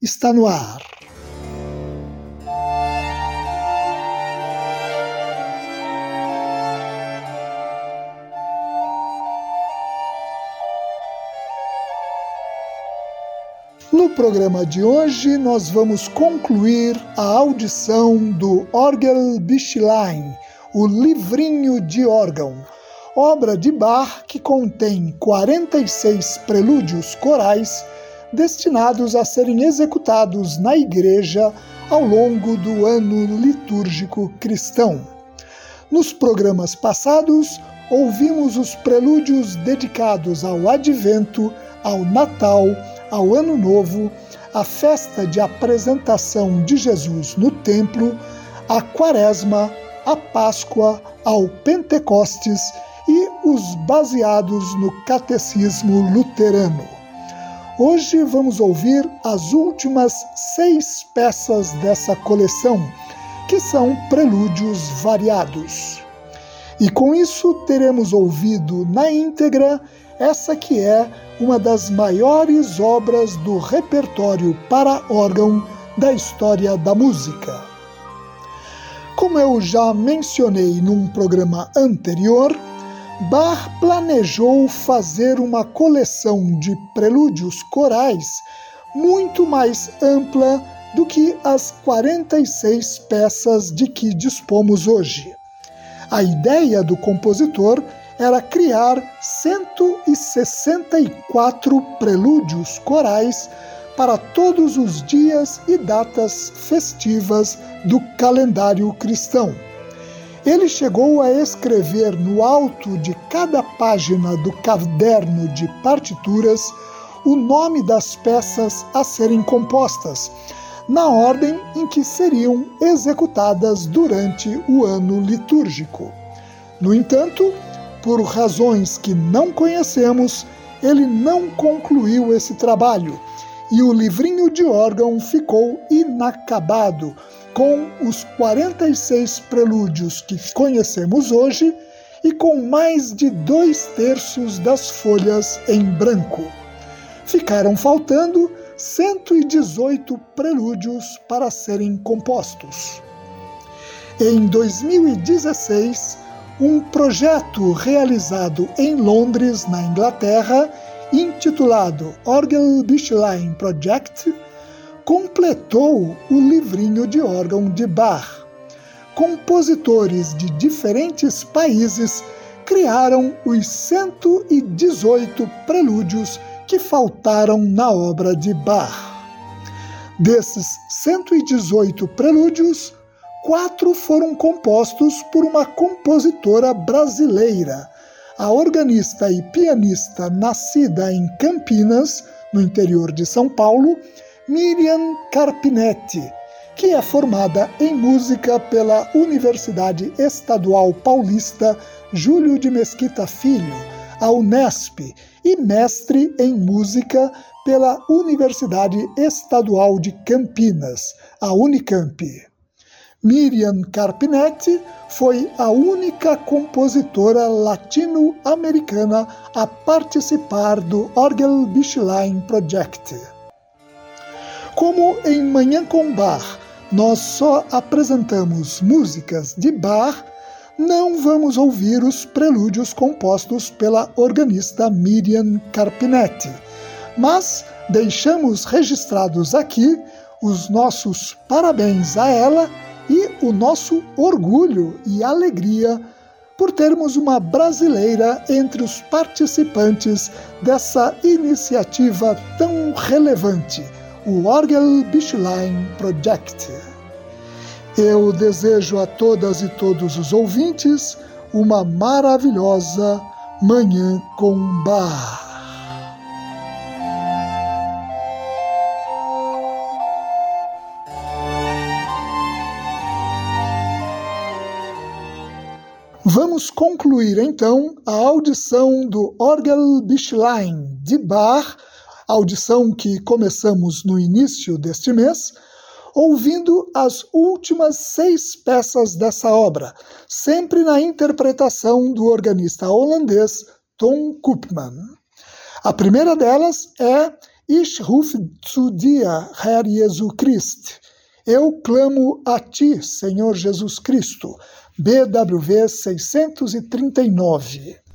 está no ar. No programa de hoje, nós vamos concluir a audição do Orgelbüchlein, o livrinho de órgão, obra de Bach que contém 46 prelúdios corais destinados a serem executados na igreja ao longo do ano litúrgico cristão. Nos programas passados, ouvimos os prelúdios dedicados ao Advento, ao Natal, ao Ano Novo, à festa de apresentação de Jesus no templo, à Quaresma, à Páscoa, ao Pentecostes e os baseados no Catecismo Luterano. Hoje vamos ouvir as últimas seis peças dessa coleção, que são prelúdios variados. E com isso teremos ouvido na íntegra essa que é uma das maiores obras do repertório para órgão da história da música. Como eu já mencionei num programa anterior, Bach planejou fazer uma coleção de prelúdios corais muito mais ampla do que as 46 peças de que dispomos hoje. A ideia do compositor era criar 164 prelúdios corais para todos os dias e datas festivas do calendário cristão ele chegou a escrever no alto de cada página do caderno de partituras o nome das peças a serem compostas, na ordem em que seriam executadas durante o ano litúrgico. No entanto, por razões que não conhecemos, ele não concluiu esse trabalho e o livrinho de órgão ficou inacabado com os 46 prelúdios que conhecemos hoje e com mais de dois terços das folhas em branco. Ficaram faltando 118 prelúdios para serem compostos. Em 2016, um projeto realizado em Londres, na Inglaterra, intitulado Orgelbüchlein Project, completou o livrinho de órgão de Bach. Compositores de diferentes países criaram os 118 prelúdios que faltaram na obra de Bach. Desses 118 prelúdios, quatro foram compostos por uma compositora brasileira, a organista e pianista nascida em Campinas, no interior de São Paulo, Miriam Carpinetti, que é formada em música pela Universidade Estadual Paulista Júlio de Mesquita Filho, a Unesp, e mestre em música pela Universidade Estadual de Campinas, a Unicamp. Miriam Carpinetti foi a única compositora latino-americana a participar do Orgelbüchlein Project. Como em Manhã com Bar, nós só apresentamos músicas de Bach, não vamos ouvir os prelúdios compostos pela organista Miriam Carpinetti, mas deixamos registrados aqui os nossos parabéns a ela e o nosso orgulho e alegria por termos uma brasileira entre os participantes dessa iniciativa tão relevante, o Orgel Bischlein Project. Eu desejo a todas e todos os ouvintes uma maravilhosa Manhã com Bar. Vamos concluir então a audição do Orgelbüchlein de Bach, audição que começamos no início deste mês, ouvindo as últimas seis peças dessa obra, sempre na interpretação do organista holandês Tom Koopman. A primeira delas é Ich ruf zu dir, Herr Jesus Christ. Eu clamo a ti, Senhor Jesus Cristo, BWV 639.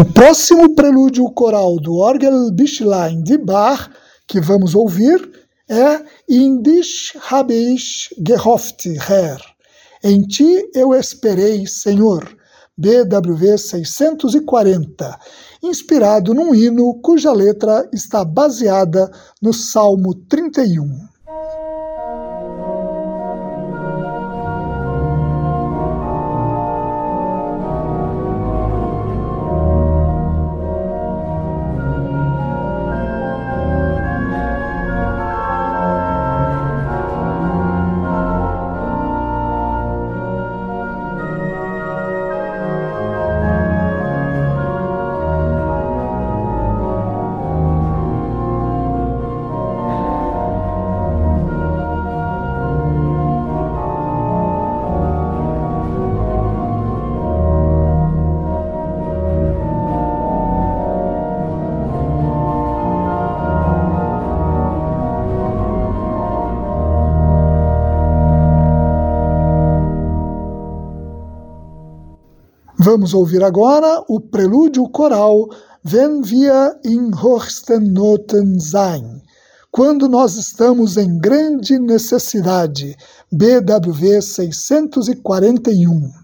O próximo prelúdio coral do Orgelbischlein de Bach que vamos ouvir é In dich habe ich gehofft, Herr. Em ti eu esperei, Senhor. BWV 640, inspirado num hino cuja letra está baseada no Salmo 31. Vamos ouvir agora o prelúdio coral Wenn wir in höchsten Noten sein. Quando nós estamos em grande necessidade. BWV 641.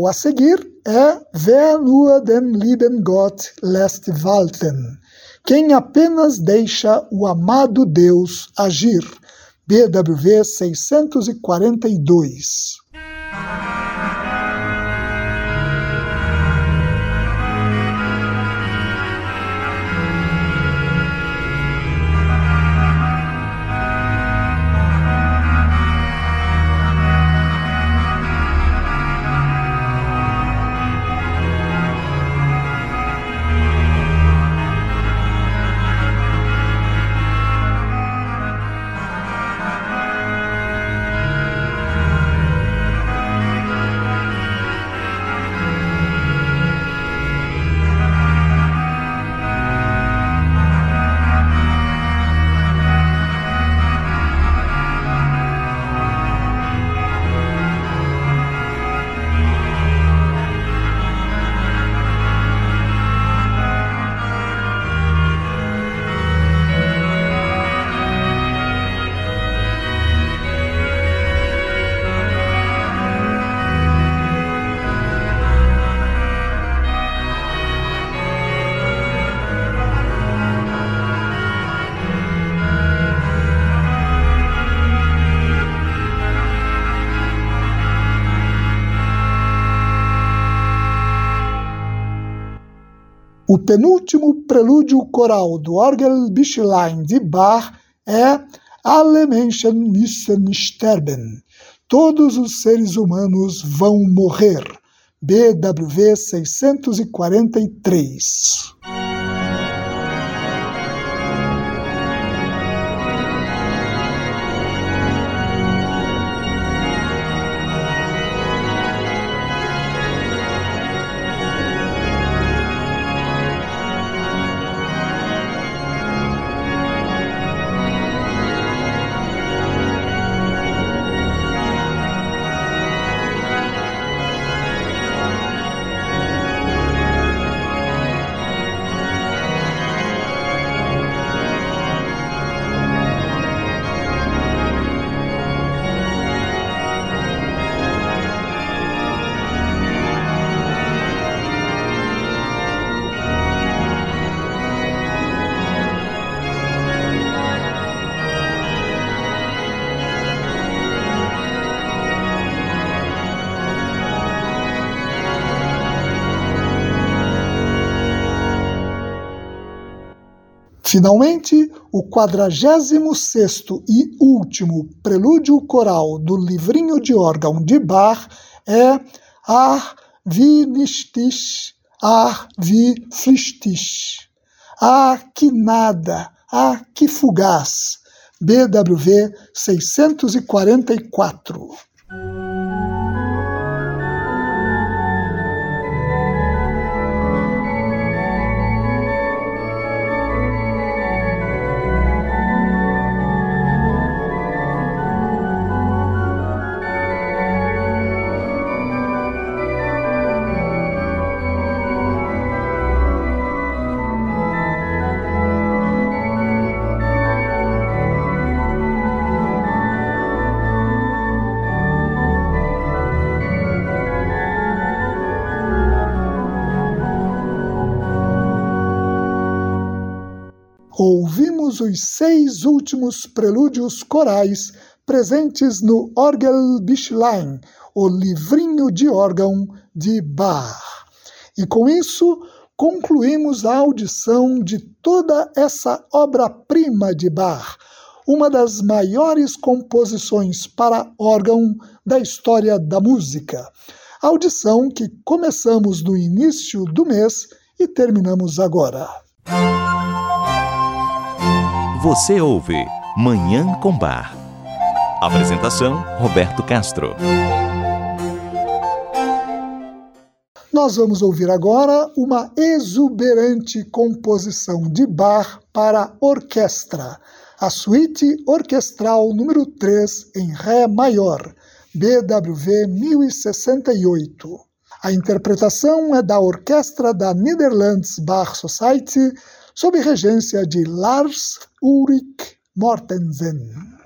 Coral a seguir é Wer nur den lieben Gott lässt walten. Quem apenas deixa o amado Deus agir. BWV 642. Penúltimo prelúdio coral do Orgelbischlein de Bach é Alle Menschen müssen sterben. todos os seres humanos vão morrer. BWV 643. Finalmente, o 46 e último prelúdio coral do livrinho de órgão de Bach é Ar nichtig, Ar flüchtig. Ah, que nada, ah, que fugaz. BWV 644. Últimos prelúdios corais presentes no Orgelbüchlein, o livrinho de órgão de Bach. E com isso, concluímos a audição de toda essa obra-prima de Bach, uma das maiores composições para órgão da história da música. Audição que começamos no início do mês e terminamos agora. Você ouve Manhã com Bar. Apresentação: Roberto Castro. Nós vamos ouvir agora uma exuberante composição de Bach para orquestra, a suíte orquestral número 3 em Ré maior, BWV 1068. A interpretação é da orquestra da Netherlands Bach Society sob regência de Lars Ulrich Mortensen.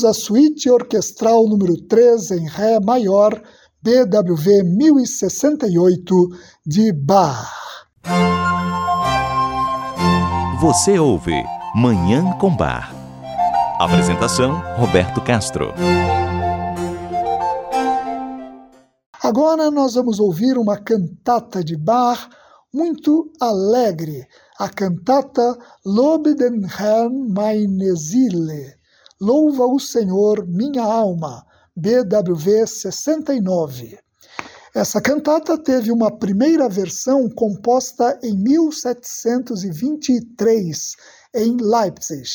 Ouvimos a suíte orquestral número 3 em Ré maior, BWV 1068, de Bach. Você ouve Manhã com Bar. Apresentação: Roberto Castro. Agora nós vamos ouvir uma cantata de Bach muito alegre, a cantata Lobe den Herrn meine Seele Louva o Senhor, minha alma, BWV 69. Essa cantata teve uma primeira versão composta em 1723, em Leipzig.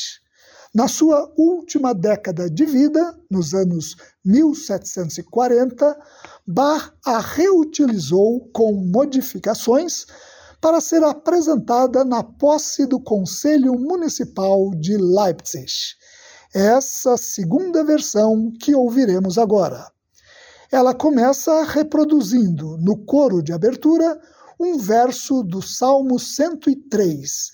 Na sua última década de vida, nos anos 1740, Bach a reutilizou com modificações para ser apresentada na posse do Conselho Municipal de Leipzig essa segunda versão que ouviremos agora. Ela começa reproduzindo no coro de abertura um verso do Salmo 103.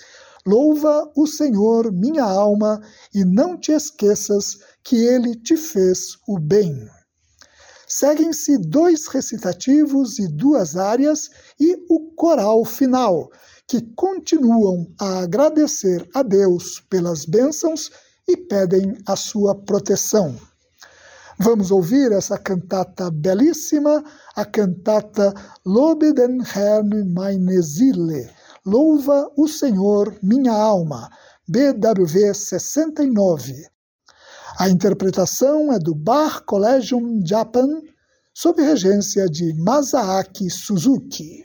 Louva o Senhor, minha alma, e não te esqueças que ele te fez o bem. Seguem-se dois recitativos e duas áreas e o coral final, que continuam a agradecer a Deus pelas bênçãos e pedem a sua proteção. Vamos ouvir essa cantata belíssima, a cantata Lobe den Herrn meine Seele, Louva o Senhor, minha alma, BWV 69. A interpretação é do Bar Collegium Japan, sob regência de Masaaki Suzuki.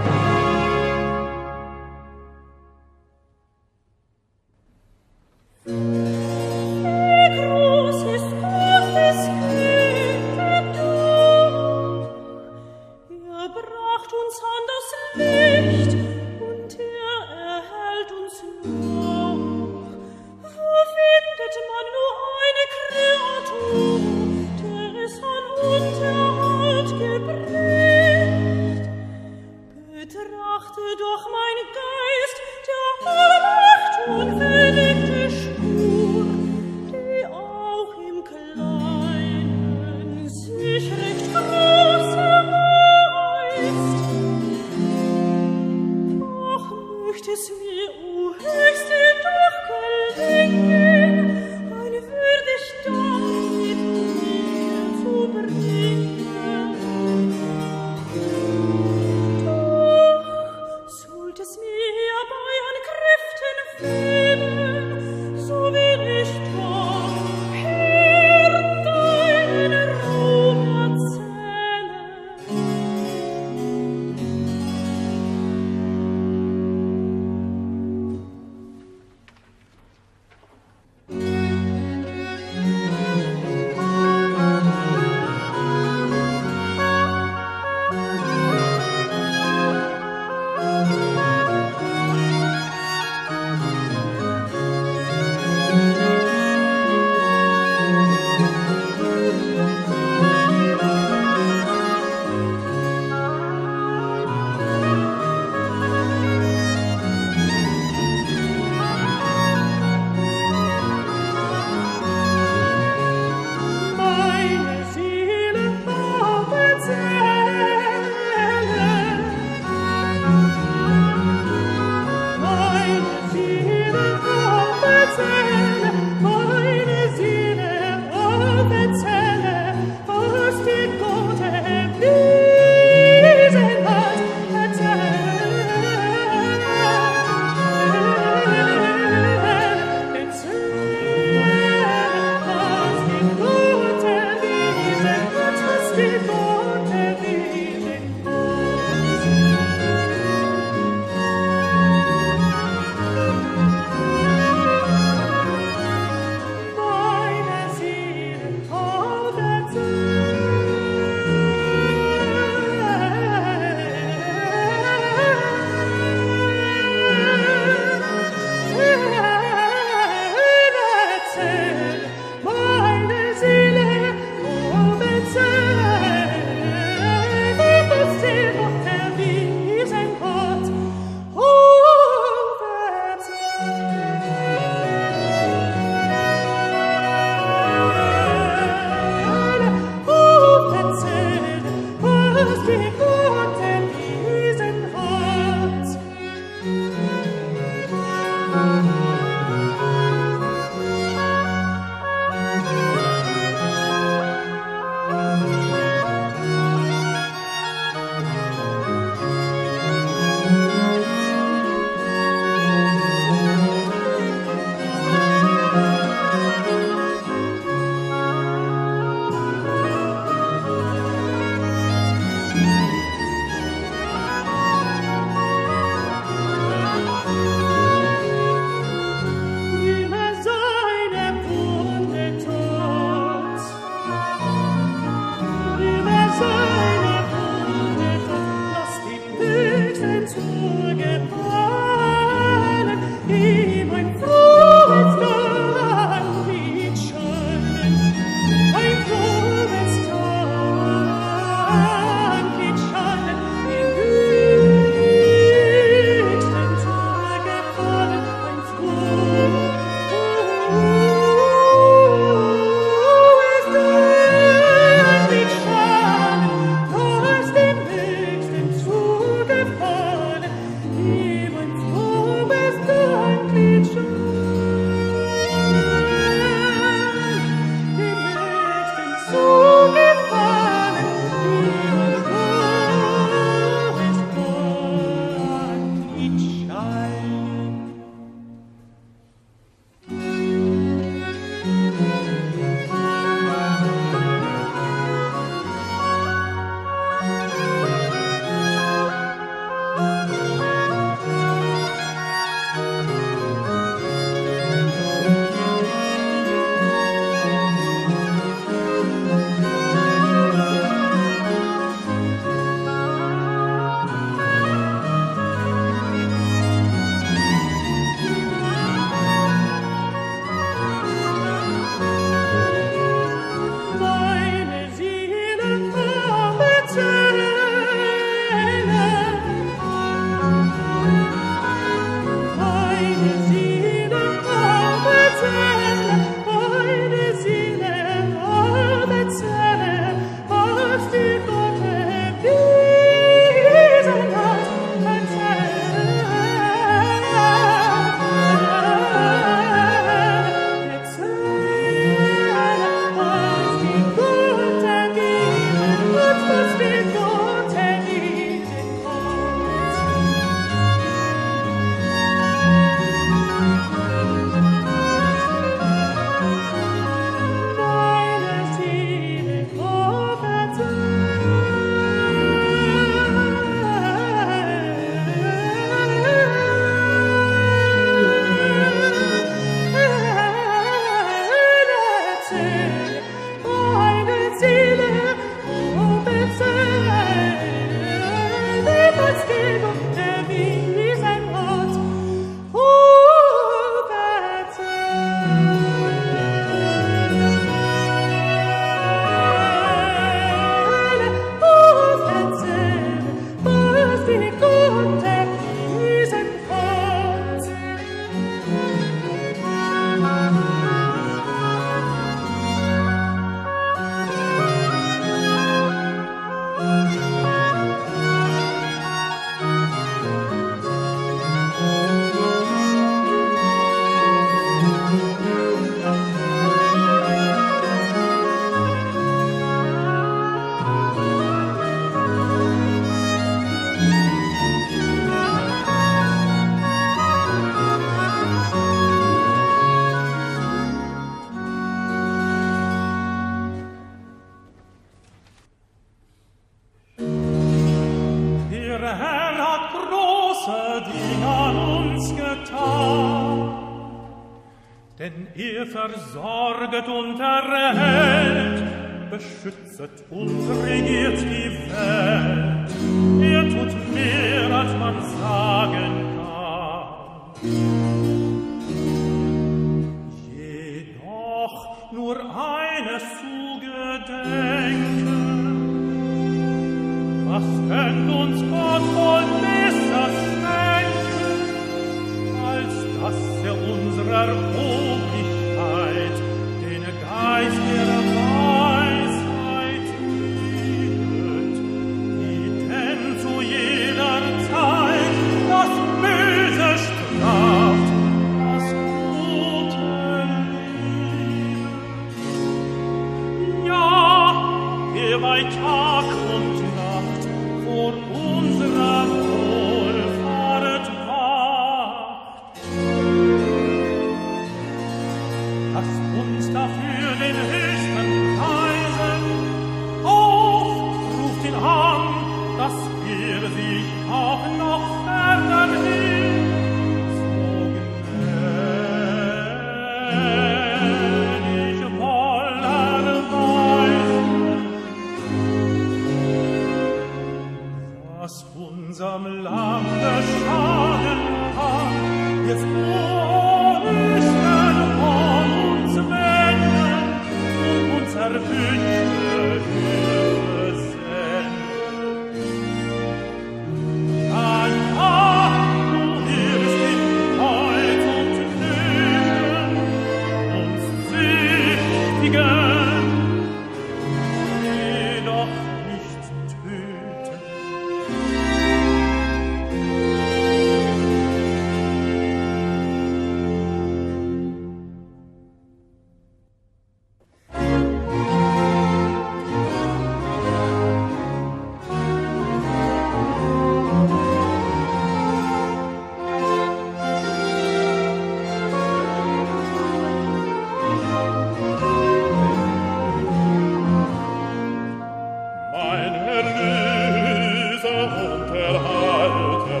erlöser und erhalter,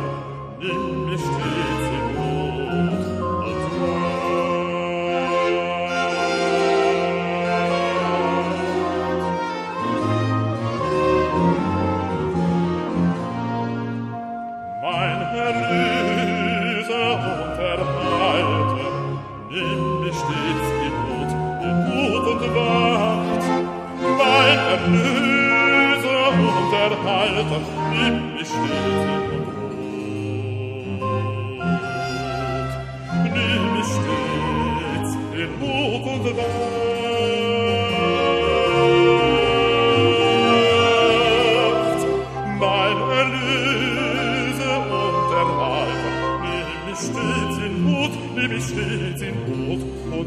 nimm mich stets in Not.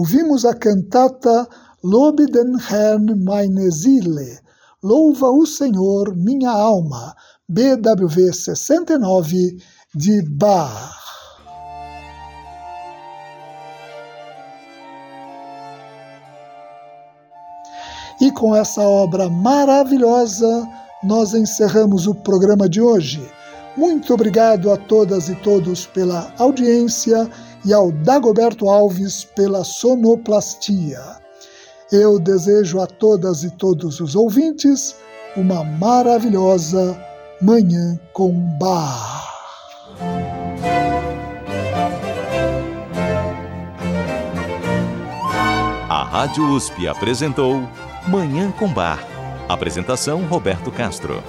ouvimos a cantata Lobe den Herrn meine Seele, Louva o Senhor minha alma, BWV 69 de Bach. E com essa obra maravilhosa, nós encerramos o programa de hoje. Muito obrigado a todas e todos pela audiência e ao Dagoberto Alves pela sonoplastia. Eu desejo a todas e todos os ouvintes uma maravilhosa Manhã com Bar. A Rádio USP apresentou Manhã com Bar. Apresentação Roberto Castro.